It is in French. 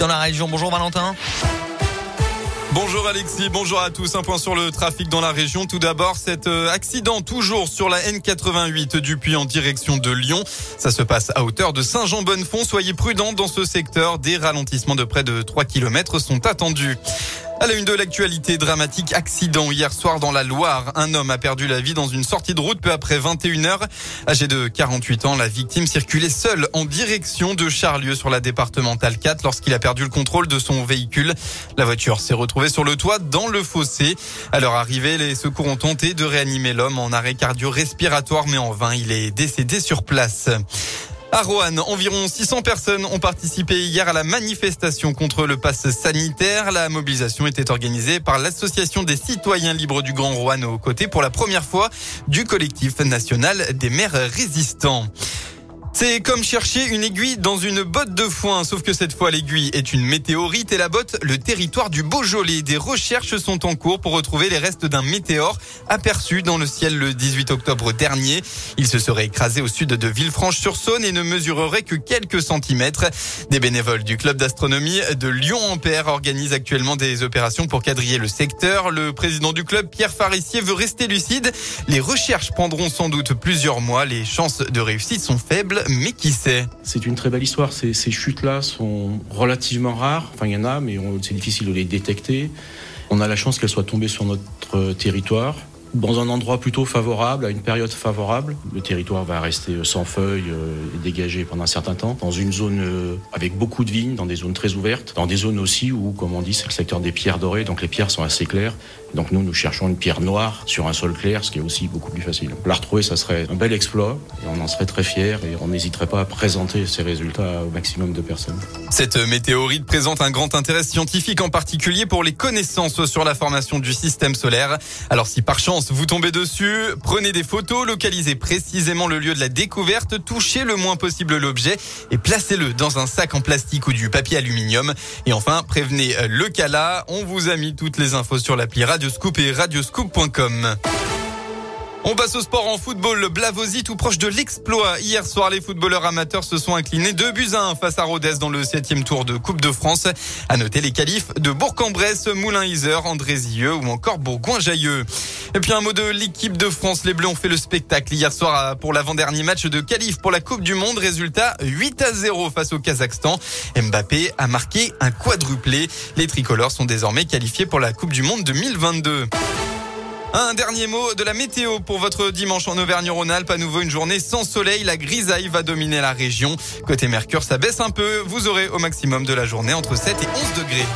dans la région. Bonjour Valentin. Bonjour Alexis, bonjour à tous. Un point sur le trafic dans la région. Tout d'abord, cet euh, accident toujours sur la N88 du Puy en direction de Lyon. Ça se passe à hauteur de Saint-Jean-Bonnefond. Soyez prudents dans ce secteur. Des ralentissements de près de 3 km sont attendus. À la une de l'actualité, dramatique accident hier soir dans la Loire. Un homme a perdu la vie dans une sortie de route peu après 21h. Âgé de 48 ans, la victime circulait seule en direction de Charlieu sur la départementale 4 lorsqu'il a perdu le contrôle de son véhicule. La voiture s'est retrouvée sur le toit dans le fossé. À leur arrivée, les secours ont tenté de réanimer l'homme en arrêt cardio-respiratoire, mais en vain, il est décédé sur place. À Roanne, environ 600 personnes ont participé hier à la manifestation contre le pass sanitaire. La mobilisation était organisée par l'Association des citoyens libres du Grand Roanne aux côtés pour la première fois du collectif national des maires résistants. C'est comme chercher une aiguille dans une botte de foin, sauf que cette fois l'aiguille est une météorite et la botte le territoire du Beaujolais. Des recherches sont en cours pour retrouver les restes d'un météore aperçu dans le ciel le 18 octobre dernier. Il se serait écrasé au sud de Villefranche-sur-Saône et ne mesurerait que quelques centimètres. Des bénévoles du club d'astronomie de Lyon-Ampère organisent actuellement des opérations pour quadriller le secteur. Le président du club, Pierre Farissier, veut rester lucide. Les recherches prendront sans doute plusieurs mois. Les chances de réussite sont faibles mais qui sait C'est une très belle histoire. Ces, chutes-là sont relativement rares. Enfin, il y en a, mais c'est difficile de les détecter. On a la chance qu'elles soient tombées sur notre territoire dans un endroit plutôt favorable, à une période favorable. Le territoire va rester sans feuilles euh, et dégagé pendant un certain temps, dans une zone euh, avec beaucoup de vignes, dans des zones très ouvertes, dans des zones aussi où, comme on dit, c'est le secteur des pierres dorées, donc les pierres sont assez claires. Donc nous, nous cherchons une pierre noire sur un sol clair, ce qui est aussi beaucoup plus facile. La retrouver, ça serait un bel exploit, et on en serait très fiers, et on n'hésiterait pas à présenter ces résultats au maximum de personnes. Cette météorite présente un grand intérêt scientifique, en particulier pour les connaissances sur la formation du système solaire. Alors si par chance vous tombez dessus, prenez des photos, localisez précisément le lieu de la découverte, touchez le moins possible l'objet et placez-le dans un sac en plastique ou du papier aluminium. Et enfin, prévenez le CALA. On vous a mis toutes les infos sur l'appli Radioscoop et radioscoop.com. On passe au sport en football. Le Blavosi tout proche de l'exploit. Hier soir, les footballeurs amateurs se sont inclinés 2 buts à 1 face à Rodez dans le septième tour de Coupe de France. À noter les qualifs de Bourg-en-Bresse, Moulin-Isère, Andrézieux ou encore Bourgoin-Jailleux. Et puis un mot de l'équipe de France. Les Bleus ont fait le spectacle hier soir pour l'avant-dernier match de qualif pour la Coupe du Monde. Résultat 8 à 0 face au Kazakhstan. Mbappé a marqué un quadruplé. Les tricolores sont désormais qualifiés pour la Coupe du Monde 2022. Un dernier mot de la météo pour votre dimanche en Auvergne-Rhône-Alpes. À nouveau une journée sans soleil. La grisaille va dominer la région. Côté Mercure, ça baisse un peu. Vous aurez au maximum de la journée entre 7 et 11 degrés.